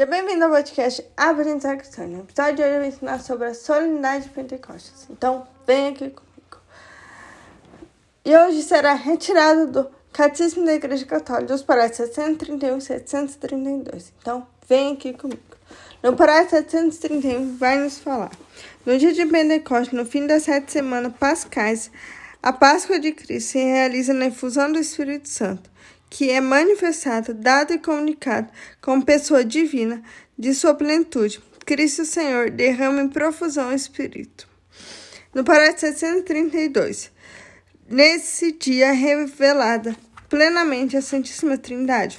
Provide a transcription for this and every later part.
Seja bem-vindo ao podcast Aprendizagem Cristã. No episódio de hoje eu vou ensinar sobre a solenidade de Pentecostes. Então, vem aqui comigo. E hoje será retirado do Catecismo da Igreja Católica, dos parágrafos 731 e 732. Então, vem aqui comigo. No parágrafo 731 vai nos falar. No dia de Pentecostes, no fim das sete semanas pascais, a Páscoa de Cristo se realiza na infusão do Espírito Santo que é manifestado, dado e comunicado como pessoa divina de sua plenitude. Cristo Senhor derrama em profusão o Espírito. No parágrafo 732, nesse dia é revelada plenamente a Santíssima Trindade.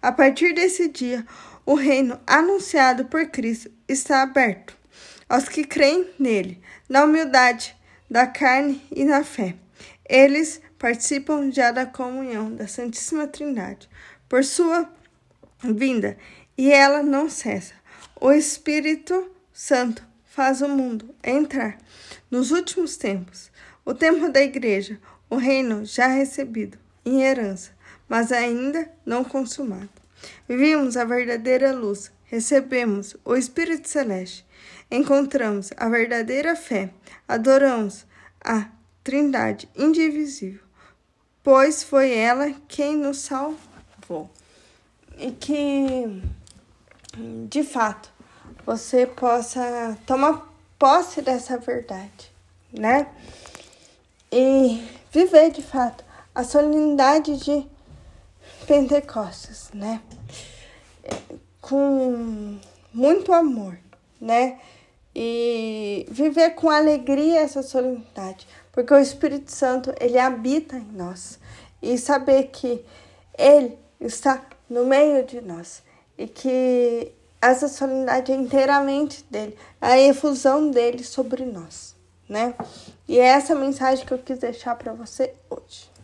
A partir desse dia, o reino anunciado por Cristo está aberto aos que creem nele, na humildade da carne e na fé. Eles participam já da comunhão da Santíssima Trindade por sua vinda, e ela não cessa. O Espírito Santo faz o mundo entrar nos últimos tempos. O tempo da igreja, o reino já recebido em herança, mas ainda não consumado. Vimos a verdadeira luz, recebemos o Espírito Celeste, encontramos a verdadeira fé, adoramos a Trindade indivisível pois foi ela quem nos salvou. E que, de fato, você possa tomar posse dessa verdade, né? E viver de fato a solenidade de Pentecostes, né? Com muito amor, né? E viver com alegria essa solenidade, porque o Espírito Santo, ele habita em nós. E saber que ele está no meio de nós e que essa solenidade é inteiramente dele, a efusão dele sobre nós, né? E é essa mensagem que eu quis deixar para você hoje.